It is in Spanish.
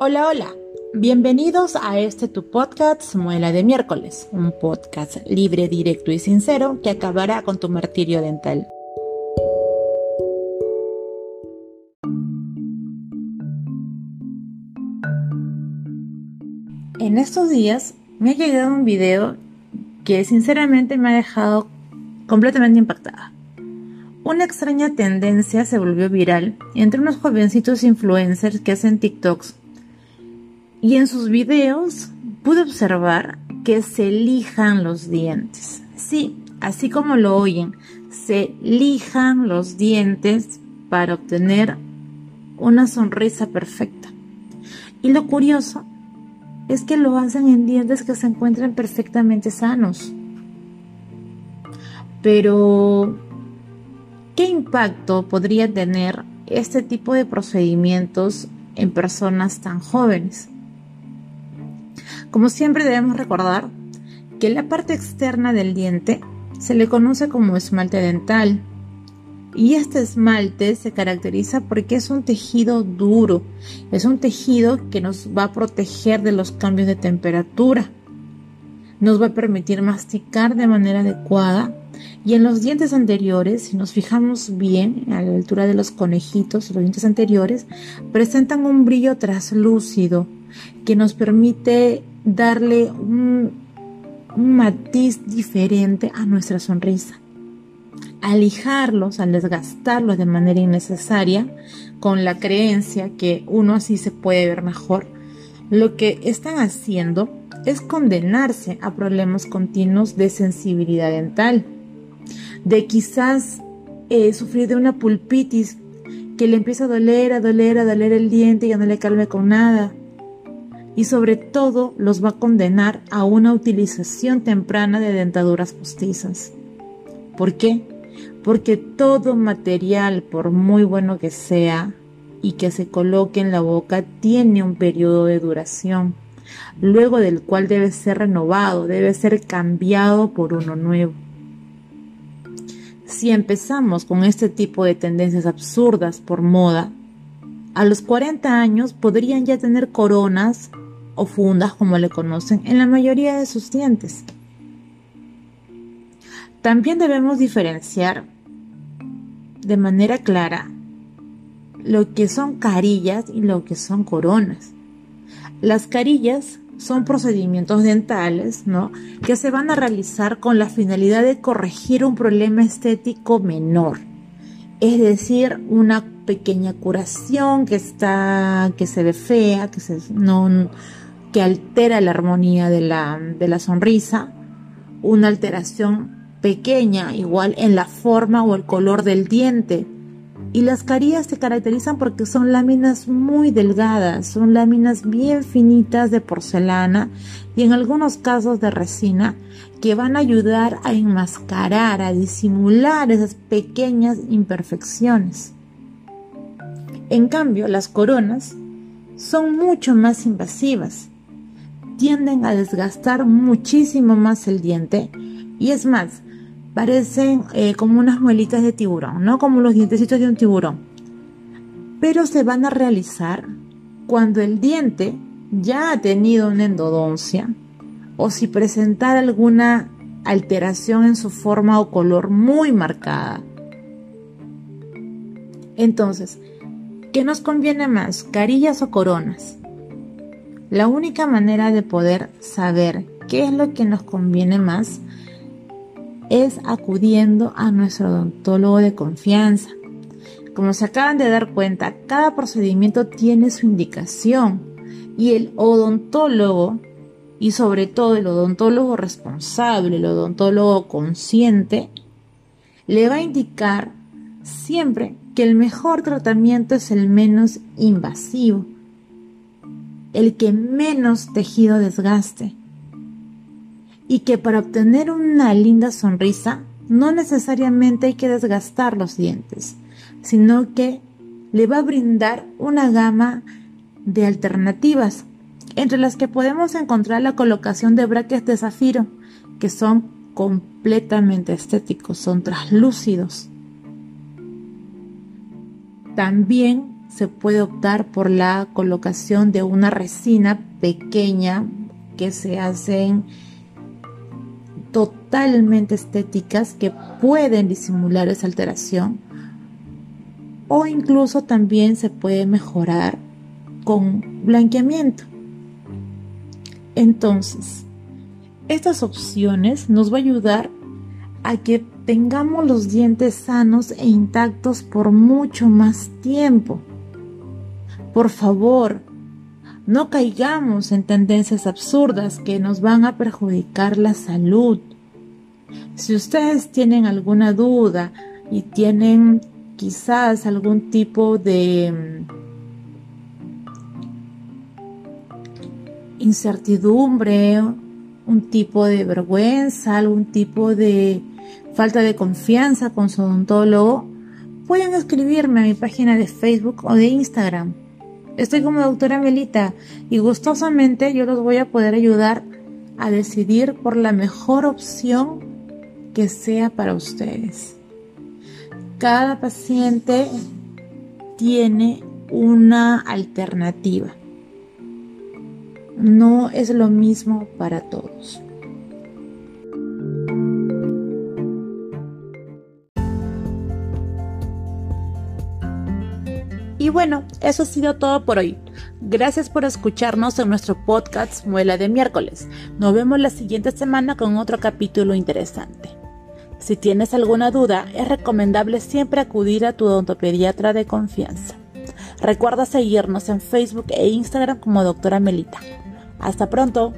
Hola, hola. Bienvenidos a este tu podcast Muela de miércoles, un podcast libre, directo y sincero que acabará con tu martirio dental. En estos días me ha llegado un video que sinceramente me ha dejado completamente impactada. Una extraña tendencia se volvió viral entre unos jovencitos influencers que hacen TikToks y en sus videos pude observar que se lijan los dientes. Sí, así como lo oyen, se lijan los dientes para obtener una sonrisa perfecta. Y lo curioso es que lo hacen en dientes que se encuentran perfectamente sanos. Pero, ¿qué impacto podría tener este tipo de procedimientos en personas tan jóvenes? Como siempre debemos recordar que la parte externa del diente se le conoce como esmalte dental. Y este esmalte se caracteriza porque es un tejido duro, es un tejido que nos va a proteger de los cambios de temperatura, nos va a permitir masticar de manera adecuada. Y en los dientes anteriores, si nos fijamos bien a la altura de los conejitos, los dientes anteriores presentan un brillo traslúcido que nos permite darle un, matiz diferente a nuestra sonrisa. Al lijarlos, al desgastarlos de manera innecesaria, con la creencia que uno así se puede ver mejor, lo que están haciendo es condenarse a problemas continuos de sensibilidad dental, de quizás eh, sufrir de una pulpitis que le empieza a doler, a doler, a doler el diente y ya no le calme con nada, y sobre todo los va a condenar a una utilización temprana de dentaduras postizas. ¿Por qué? Porque todo material, por muy bueno que sea y que se coloque en la boca, tiene un periodo de duración, luego del cual debe ser renovado, debe ser cambiado por uno nuevo. Si empezamos con este tipo de tendencias absurdas por moda, a los 40 años podrían ya tener coronas o fundas como le conocen en la mayoría de sus dientes. También debemos diferenciar de manera clara lo que son carillas y lo que son coronas. Las carillas son procedimientos dentales, ¿no? Que se van a realizar con la finalidad de corregir un problema estético menor. Es decir, una pequeña curación que está, que se ve fea, que se, no, que altera la armonía de la, de la sonrisa, una alteración pequeña igual en la forma o el color del diente. Y las carillas se caracterizan porque son láminas muy delgadas, son láminas bien finitas de porcelana y en algunos casos de resina que van a ayudar a enmascarar, a disimular esas pequeñas imperfecciones. En cambio, las coronas son mucho más invasivas tienden a desgastar muchísimo más el diente y es más, parecen eh, como unas muelitas de tiburón, ¿no? Como los dientecitos de un tiburón. Pero se van a realizar cuando el diente ya ha tenido una endodoncia o si presentara alguna alteración en su forma o color muy marcada. Entonces, ¿qué nos conviene más, carillas o coronas? La única manera de poder saber qué es lo que nos conviene más es acudiendo a nuestro odontólogo de confianza. Como se acaban de dar cuenta, cada procedimiento tiene su indicación y el odontólogo y sobre todo el odontólogo responsable, el odontólogo consciente, le va a indicar siempre que el mejor tratamiento es el menos invasivo el que menos tejido desgaste. Y que para obtener una linda sonrisa no necesariamente hay que desgastar los dientes, sino que le va a brindar una gama de alternativas, entre las que podemos encontrar la colocación de brackets de zafiro, que son completamente estéticos, son translúcidos. También se puede optar por la colocación de una resina pequeña que se hacen totalmente estéticas que pueden disimular esa alteración o incluso también se puede mejorar con blanqueamiento. Entonces, estas opciones nos va a ayudar a que tengamos los dientes sanos e intactos por mucho más tiempo. Por favor, no caigamos en tendencias absurdas que nos van a perjudicar la salud. Si ustedes tienen alguna duda y tienen quizás algún tipo de mm, incertidumbre, un tipo de vergüenza, algún tipo de falta de confianza con su odontólogo, pueden escribirme a mi página de Facebook o de Instagram. Estoy como doctora Melita y gustosamente yo los voy a poder ayudar a decidir por la mejor opción que sea para ustedes. Cada paciente tiene una alternativa. No es lo mismo para todos. Y bueno, eso ha sido todo por hoy. Gracias por escucharnos en nuestro podcast Muela de miércoles. Nos vemos la siguiente semana con otro capítulo interesante. Si tienes alguna duda, es recomendable siempre acudir a tu odontopediatra de confianza. Recuerda seguirnos en Facebook e Instagram como Doctora Melita. Hasta pronto.